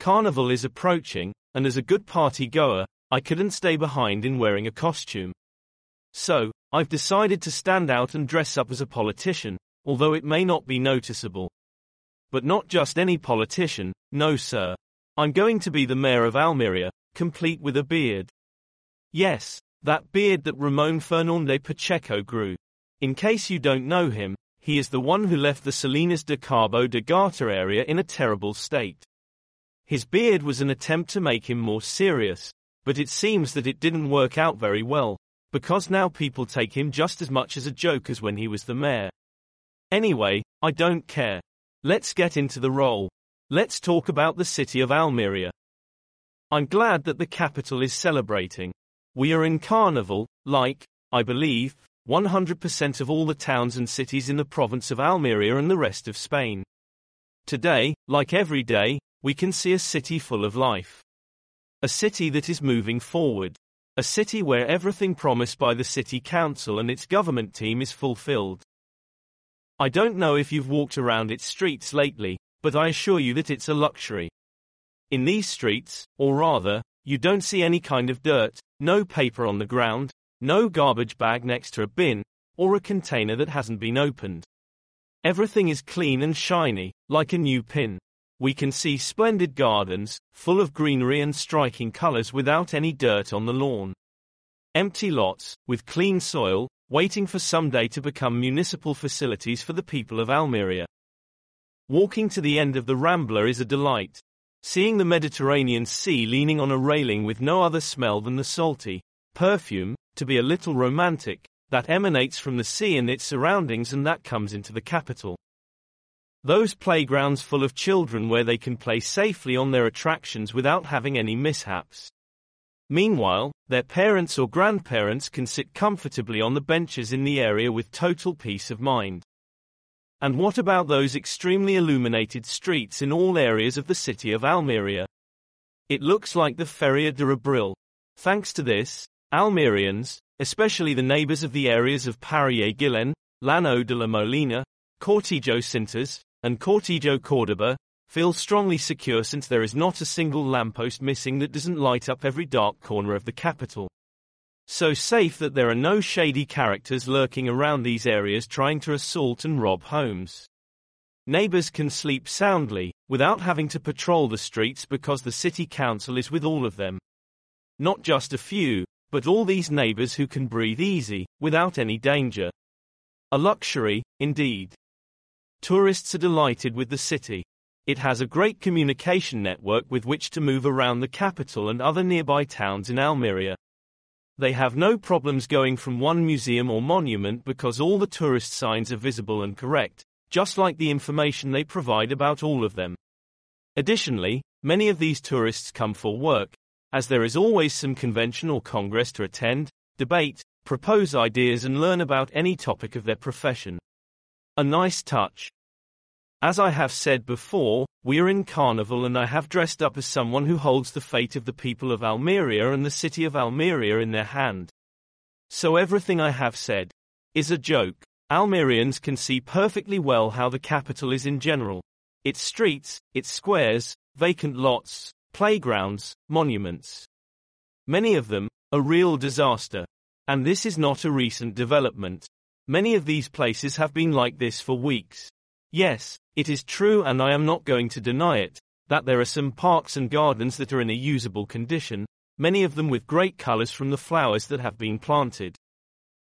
Carnival is approaching, and as a good party goer, I couldn't stay behind in wearing a costume. So, I've decided to stand out and dress up as a politician, although it may not be noticeable. But not just any politician, no sir. I'm going to be the mayor of Almeria, complete with a beard. Yes, that beard that Ramon Fernandez Pacheco grew. In case you don't know him, he is the one who left the Salinas de Cabo de Gata area in a terrible state. His beard was an attempt to make him more serious, but it seems that it didn't work out very well, because now people take him just as much as a joke as when he was the mayor. Anyway, I don't care. Let's get into the role. Let's talk about the city of Almeria. I'm glad that the capital is celebrating. We are in carnival, like, I believe, 100% of all the towns and cities in the province of Almeria and the rest of Spain. Today, like every day, we can see a city full of life. A city that is moving forward. A city where everything promised by the city council and its government team is fulfilled. I don't know if you've walked around its streets lately, but I assure you that it's a luxury. In these streets, or rather, you don't see any kind of dirt, no paper on the ground, no garbage bag next to a bin, or a container that hasn't been opened. Everything is clean and shiny, like a new pin. We can see splendid gardens, full of greenery and striking colors without any dirt on the lawn. Empty lots, with clean soil, waiting for someday to become municipal facilities for the people of Almeria. Walking to the end of the Rambla is a delight. Seeing the Mediterranean Sea leaning on a railing with no other smell than the salty perfume, to be a little romantic, that emanates from the sea and its surroundings and that comes into the capital. Those playgrounds full of children where they can play safely on their attractions without having any mishaps. Meanwhile, their parents or grandparents can sit comfortably on the benches in the area with total peace of mind. And what about those extremely illuminated streets in all areas of the city of Almeria? It looks like the Feria de Abril. Thanks to this, Almerians, especially the neighbors of the areas of Parille Guillen, Lano de la Molina, Cortijo Cintas, and Cortijo Cordoba, feel strongly secure since there is not a single lamppost missing that doesn't light up every dark corner of the capital. So safe that there are no shady characters lurking around these areas trying to assault and rob homes. Neighbors can sleep soundly, without having to patrol the streets because the city council is with all of them. Not just a few, but all these neighbors who can breathe easy, without any danger. A luxury, indeed. Tourists are delighted with the city. It has a great communication network with which to move around the capital and other nearby towns in Almeria. They have no problems going from one museum or monument because all the tourist signs are visible and correct, just like the information they provide about all of them. Additionally, many of these tourists come for work, as there is always some convention or congress to attend, debate, propose ideas and learn about any topic of their profession. A nice touch. As I have said before, we are in Carnival and I have dressed up as someone who holds the fate of the people of Almeria and the city of Almeria in their hand. So everything I have said is a joke. Almerians can see perfectly well how the capital is in general. Its streets, its squares, vacant lots, playgrounds, monuments. Many of them, a real disaster. And this is not a recent development. Many of these places have been like this for weeks. Yes, it is true and I am not going to deny it, that there are some parks and gardens that are in a usable condition, many of them with great colors from the flowers that have been planted.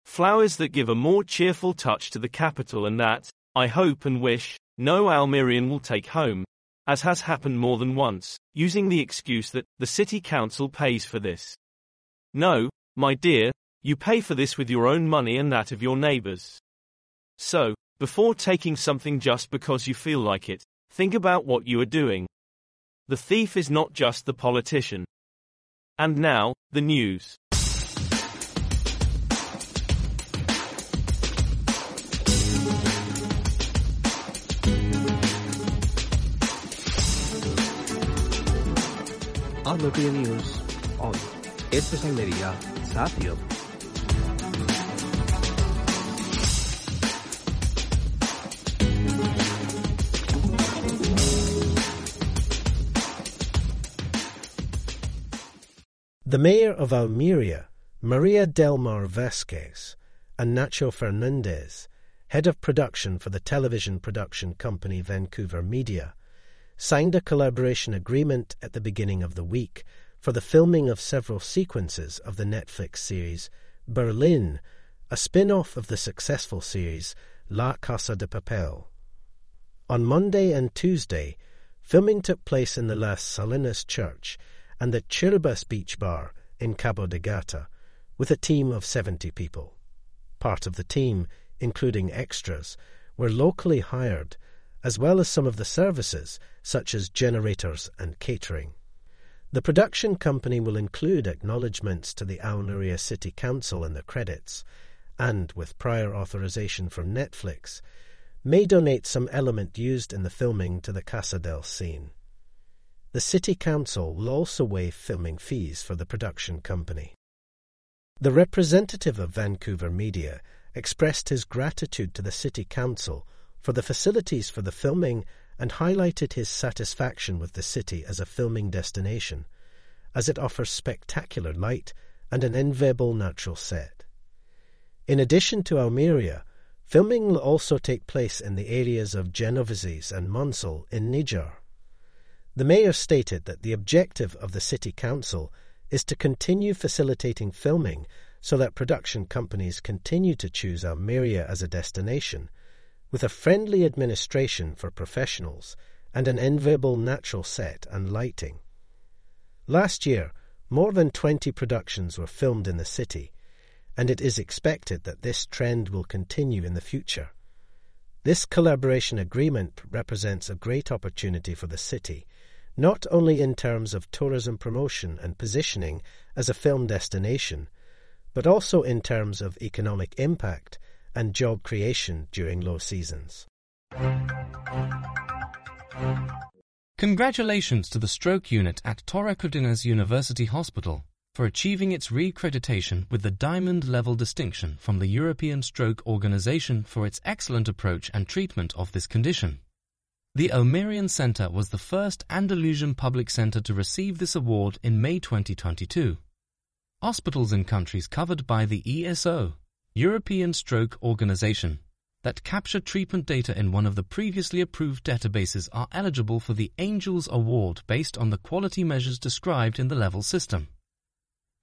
Flowers that give a more cheerful touch to the capital and that, I hope and wish, no Almerian will take home, as has happened more than once, using the excuse that the city council pays for this. No, my dear, you pay for this with your own money and that of your neighbors. So, before taking something just because you feel like it, think about what you are doing. The thief is not just the politician. And now, the news. Almeria News on Edpesan Media Satyo. The mayor of Almeria, Maria del Mar Vázquez, and Nacho Fernandez, head of production for the television production company Vancouver Media, signed a collaboration agreement at the beginning of the week for the filming of several sequences of the Netflix series Berlin, a spin off of the successful series La Casa de Papel. On Monday and Tuesday, filming took place in the Las Salinas Church and the Chiribas Beach Bar in Cabo de Gata, with a team of 70 people. Part of the team, including extras, were locally hired, as well as some of the services, such as generators and catering. The production company will include acknowledgements to the Almeria City Council in the credits, and, with prior authorization from Netflix, may donate some element used in the filming to the Casa del Cine. The City Council will also waive filming fees for the production company. The representative of Vancouver Media expressed his gratitude to the City Council for the facilities for the filming and highlighted his satisfaction with the city as a filming destination, as it offers spectacular light and an enviable natural set. In addition to Almeria, filming will also take place in the areas of Genoveses and Monsul in Níjar. The mayor stated that the objective of the city council is to continue facilitating filming so that production companies continue to choose Almeria as a destination, with a friendly administration for professionals and an enviable natural set and lighting. Last year, more than 20 productions were filmed in the city, and it is expected that this trend will continue in the future. This collaboration agreement represents a great opportunity for the city not only in terms of tourism promotion and positioning as a film destination, but also in terms of economic impact and job creation during low seasons. Congratulations to the stroke unit at Torre University Hospital for achieving its re-accreditation with the Diamond Level distinction from the European Stroke Organization for its excellent approach and treatment of this condition. The Almerian Center was the first Andalusian public center to receive this award in May 2022. Hospitals in countries covered by the ESO, European Stroke Organization, that capture treatment data in one of the previously approved databases are eligible for the Angels Award based on the quality measures described in the level system.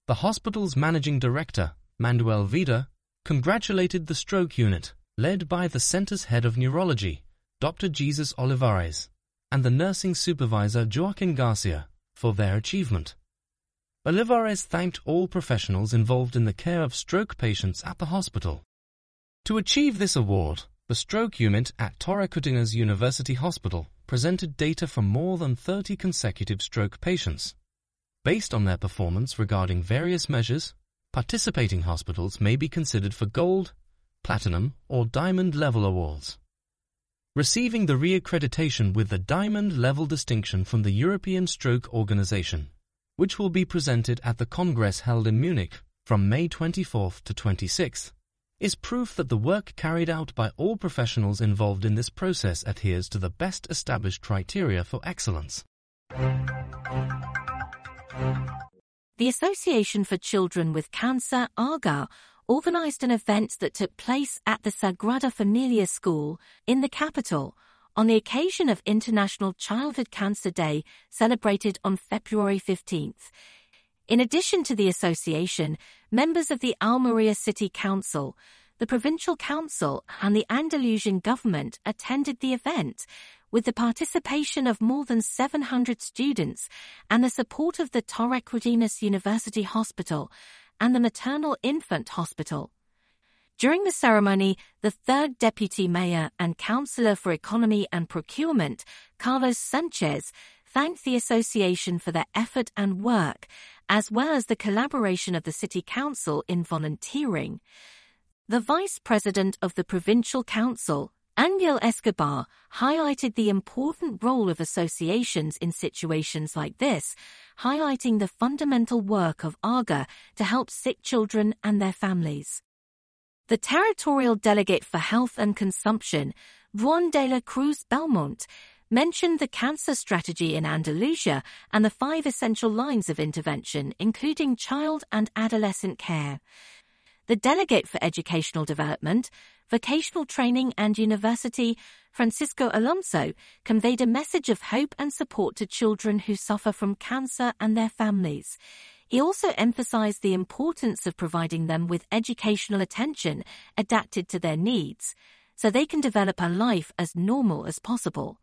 The hospital's managing director, Manuel Vida, congratulated the stroke unit, led by the center's head of neurology, Dr. Jesus Olivares, and the nursing supervisor Joaquin Garcia for their achievement. Olivares thanked all professionals involved in the care of stroke patients at the hospital. To achieve this award, the stroke unit at Torre Cárdenas University Hospital presented data from more than 30 consecutive stroke patients. Based on their performance regarding various measures, participating hospitals may be considered for gold, platinum, or diamond level awards receiving the re-accreditation with the Diamond Level distinction from the European Stroke Organization, which will be presented at the Congress held in Munich from May 24th to 26th, is proof that the work carried out by all professionals involved in this process adheres to the best established criteria for excellence. The Association for Children with Cancer, ARGAR, organised an event that took place at the Sagrada Familia School in the capital on the occasion of International Childhood Cancer Day celebrated on February 15th. In addition to the association, members of the Almeria City Council, the Provincial Council and the Andalusian government attended the event with the participation of more than 700 students and the support of the Torre Cárdenas University Hospital and the Maternal Infant Hospital. During the ceremony, the third deputy mayor and councillor for economy and procurement, Carlos Sanchez, thanked the association for their effort and work, as well as the collaboration of the City Council in volunteering. The Vice President of the Provincial Council, Angel Escobar, highlighted the important role of associations in situations like this, highlighting the fundamental work of ARGAR to help sick children and their families. The Territorial Delegate for Health and Consumption, Juan de la Cruz Belmonte, mentioned the cancer strategy in Andalusia and the five essential lines of intervention, including child and adolescent care. The Delegate for Educational Development, Vocational Training and University, Francisco Alonso, conveyed a message of hope and support to children who suffer from cancer and their families. He also emphasized the importance of providing them with educational attention adapted to their needs, so they can develop a life as normal as possible.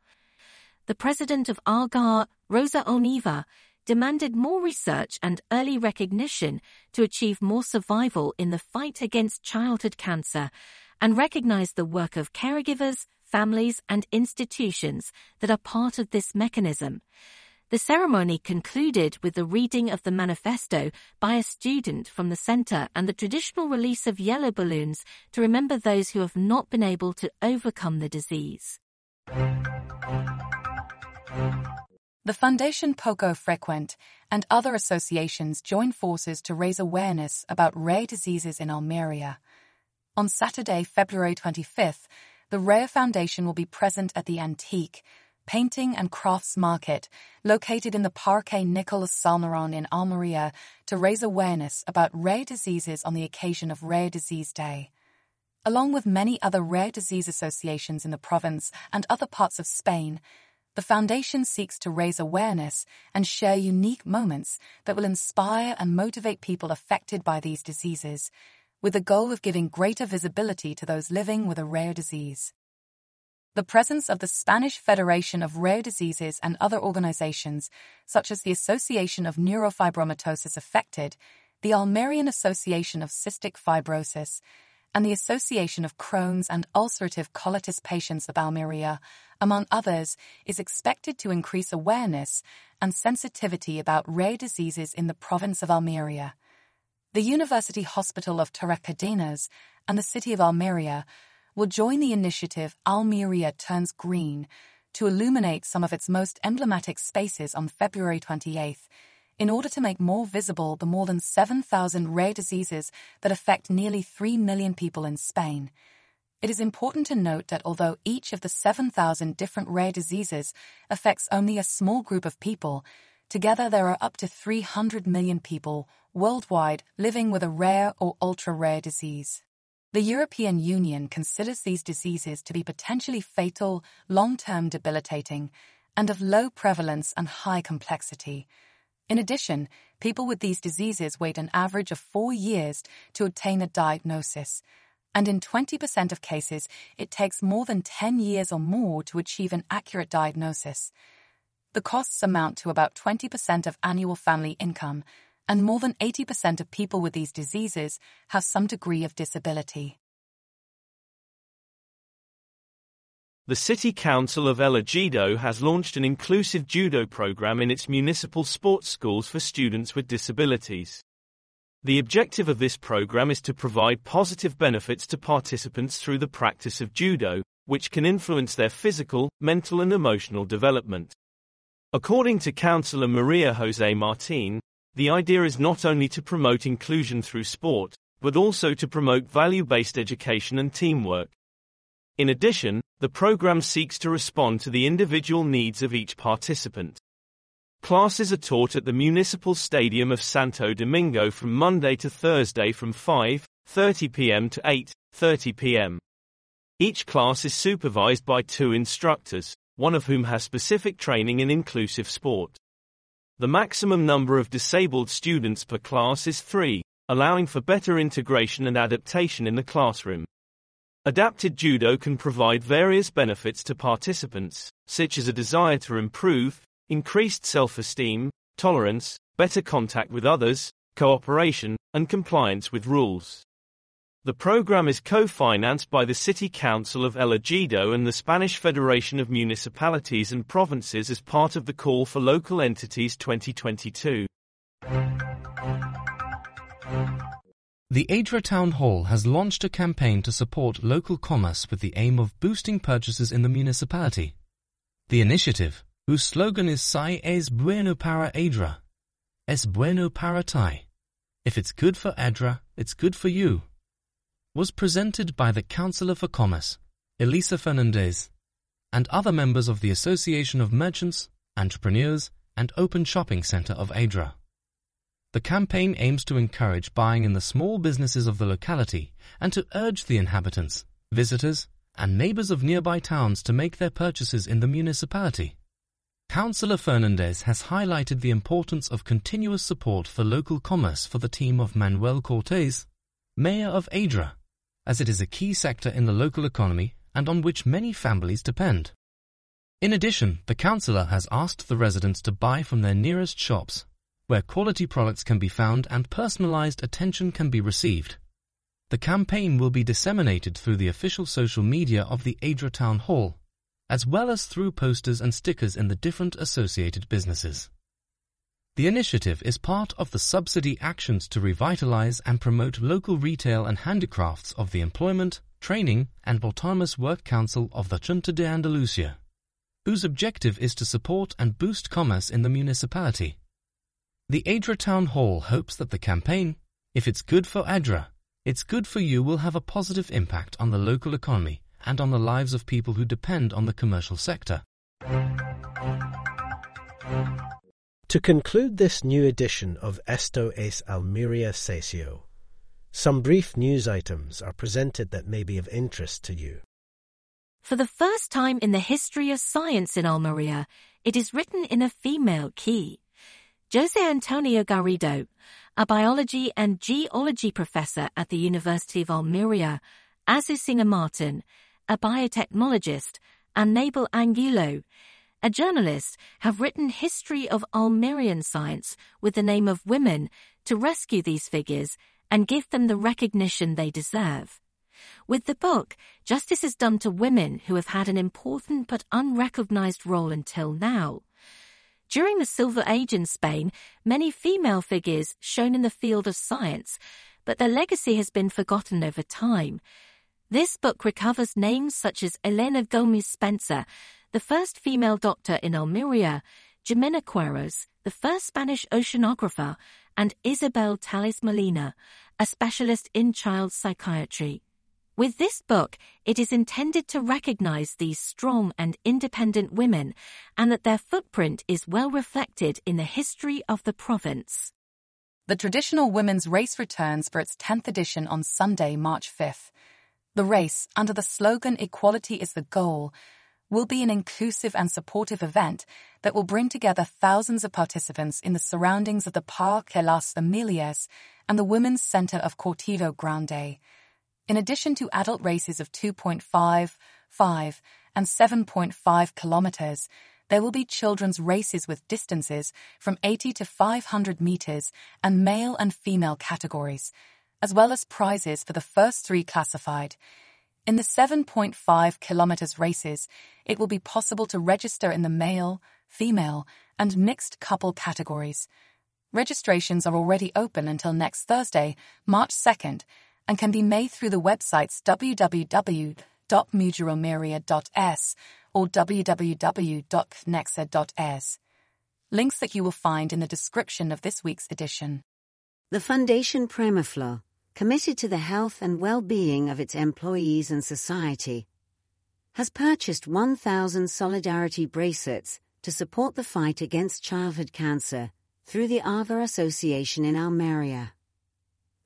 The president of ARGAR, Rosa Oliva, demanded more research and early recognition to achieve more survival in the fight against childhood cancer and recognize the work of caregivers, families, and institutions that are part of this mechanism. The ceremony concluded with the reading of the manifesto by a student from the center and the traditional release of yellow balloons to remember those who have not been able to overcome the disease. The Foundation Poco Frecuente and other associations join forces to raise awareness about rare diseases in Almeria. On Saturday, February 25th, the Rare Foundation will be present at the Antique, Painting and Crafts Market, located in the Parque Nicolas Salmeron in Almeria, to raise awareness about rare diseases on the occasion of Rare Disease Day. Along with many other rare disease associations in the province and other parts of Spain, the Foundation seeks to raise awareness and share unique moments that will inspire and motivate people affected by these diseases, with the goal of giving greater visibility to those living with a rare disease. The presence of the Spanish Federation of Rare Diseases and other organizations, such as the Association of Neurofibromatosis Affected, the Almerian Association of Cystic Fibrosis, and the Association of Crohn's and Ulcerative Colitis Patients of Almeria, among others, is expected to increase awareness and sensitivity about rare diseases in the province of Almeria. The University Hospital of Torrecárdenas and the city of Almeria will join the initiative Almeria Turns Green to illuminate some of its most emblematic spaces on February 28th in order to make more visible the more than 7,000 rare diseases that affect nearly 3 million people in Spain. It is important to note that although each of the 7,000 different rare diseases affects only a small group of people, together there are up to 300 million people worldwide living with a rare or ultra rare disease. The European Union considers these diseases to be potentially fatal, long-term debilitating, and of low prevalence and high complexity. In addition, people with these diseases wait an average of four years to obtain a diagnosis, and in 20% of cases, it takes more than 10 years or more to achieve an accurate diagnosis. The costs amount to about 20% of annual family income, and more than 80% of people with these diseases have some degree of disability. The City Council of El Ejido has launched an inclusive judo program in its municipal sports schools for students with disabilities. The objective of this program is to provide positive benefits to participants through the practice of judo, which can influence their physical, mental and emotional development. According to Councillor Maria Jose Martin, the idea is not only to promote inclusion through sport, but also to promote value-based education and teamwork. In addition, the program seeks to respond to the individual needs of each participant. Classes are taught at the Municipal Stadium of Santo Domingo from Monday to Thursday from 5:30 p.m. to 8:30 p.m. Each class is supervised by two instructors, one of whom has specific training in inclusive sport. The maximum number of disabled students per class is three, allowing for better integration and adaptation in the classroom. Adapted judo can provide various benefits to participants, such as a desire to improve, increased self-esteem, tolerance, better contact with others, cooperation, and compliance with rules. The program is co-financed by the City Council of El Ejido and the Spanish Federation of Municipalities and Provinces as part of the Call for Local Entities 2022. The Adra Town Hall has launched a campaign to support local commerce with the aim of boosting purchases in the municipality. The initiative, whose slogan is Sai es bueno para Adra, es bueno para ti. If it's good for Adra, it's good for you, was presented by the Councillor for Commerce, Elisa Fernandez, and other members of the Association of Merchants, Entrepreneurs, and Open Shopping Centre of Adra. The campaign aims to encourage buying in the small businesses of the locality and to urge the inhabitants, visitors, and neighbours of nearby towns to make their purchases in the municipality. Councillor Fernandez has highlighted the importance of continuous support for local commerce for the team of Manuel Cortes, Mayor of Adra, as it is a key sector in the local economy and on which many families depend. In addition, the councillor has asked the residents to buy from their nearest shops, where quality products can be found and personalized attention can be received. The campaign will be disseminated through the official social media of the Adra Town Hall, as well as through posters and stickers in the different associated businesses. The initiative is part of the subsidy actions to revitalize and promote local retail and handicrafts of the Employment, Training and Autonomous Work Council of the Junta de Andalusia, whose objective is to support and boost commerce in the municipality. The Adra Town Hall hopes that the campaign, if it's good for Adra, it's good for you will have a positive impact on the local economy and on the lives of people who depend on the commercial sector. To conclude this new edition of Esto es Almeria Sesio, some brief news items are presented that may be of interest to you. For the first time in the history of science in Almeria, it is written in a female key. Jose Antonio Garrido, a biology and geology professor at the University of Almeria, Azucena Martin, a biotechnologist, and Mabel Angulo, a journalist, have written history of Almerian science with the name of women to rescue these figures and give them the recognition they deserve. With the book, justice is done to women who have had an important but unrecognized role until now. During the Silver Age in Spain, many female figures shone in the field of science, but their legacy has been forgotten over time. This book recovers names such as Elena Gomez Spencer, the first female doctor in Almeria, Jimena Quiros, the first Spanish oceanographer, and Isabel Tales Molina, a specialist in child psychiatry. With this book, it is intended to recognize these strong and independent women and that their footprint is well reflected in the history of the province. The traditional women's race returns for its 10th edition on Sunday, March 5th. The race, under the slogan Equality is the Goal, will be an inclusive and supportive event that will bring together thousands of participants in the surroundings of the Parque Las Familias and the Women's Center of Cortijo Grande. In addition to adult races of 2.5, 5, and 7.5 kilometers, there will be children's races with distances from 80 to 500 meters and male and female categories, as well as prizes for the first three classified, in the 7.5 kilometers races, it will be possible to register in the male, female, and mixed couple categories. Registrations are already open until next Thursday, March 2nd, and can be made through the websites www.mujeralmeria.es or www.nexa.es. Links that you will find in the description of this week's edition. The Foundation Primaflor committed to the health and well-being of its employees and society, has purchased 1,000 Solidarity bracelets to support the fight against childhood cancer through the AVA Association in Almeria.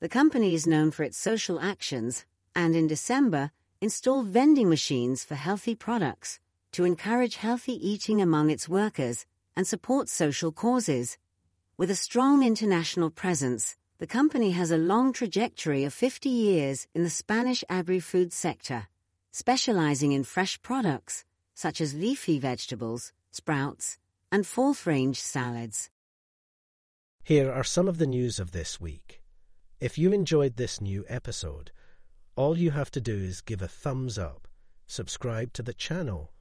The company is known for its social actions and in December installed vending machines for healthy products to encourage healthy eating among its workers and support social causes. With a strong international presence, the company has a long trajectory of 50 years in the Spanish agri-food sector, specializing in fresh products such as leafy vegetables, sprouts, and fourth-range salads. Here are some of the news of this week. If you enjoyed this new episode, all you have to do is give a thumbs up, subscribe to the channel,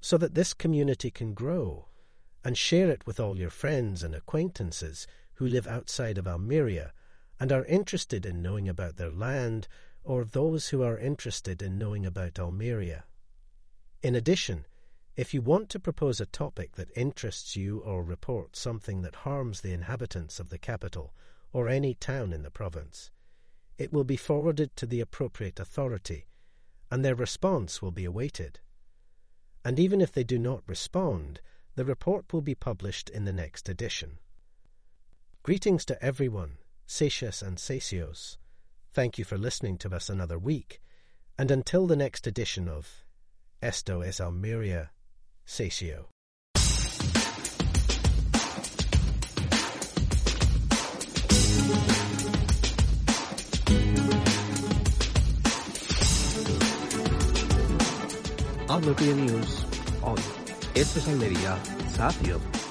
so that this community can grow, and share it with all your friends and acquaintances who live outside of Almeria and are interested in knowing about their land or those who are interested in knowing about Almeria. In addition, if you want to propose a topic that interests you or report something that harms the inhabitants of the capital or any town in the province, it will be forwarded to the appropriate authority, and their response will be awaited. And even if they do not respond, the report will be published in the next edition. Greetings to everyone, Satius and Satios. Thank you for listening to us another week, and until the next edition of Esto es Almeria, Satio. Almeria News on Esto es Almería, Satio.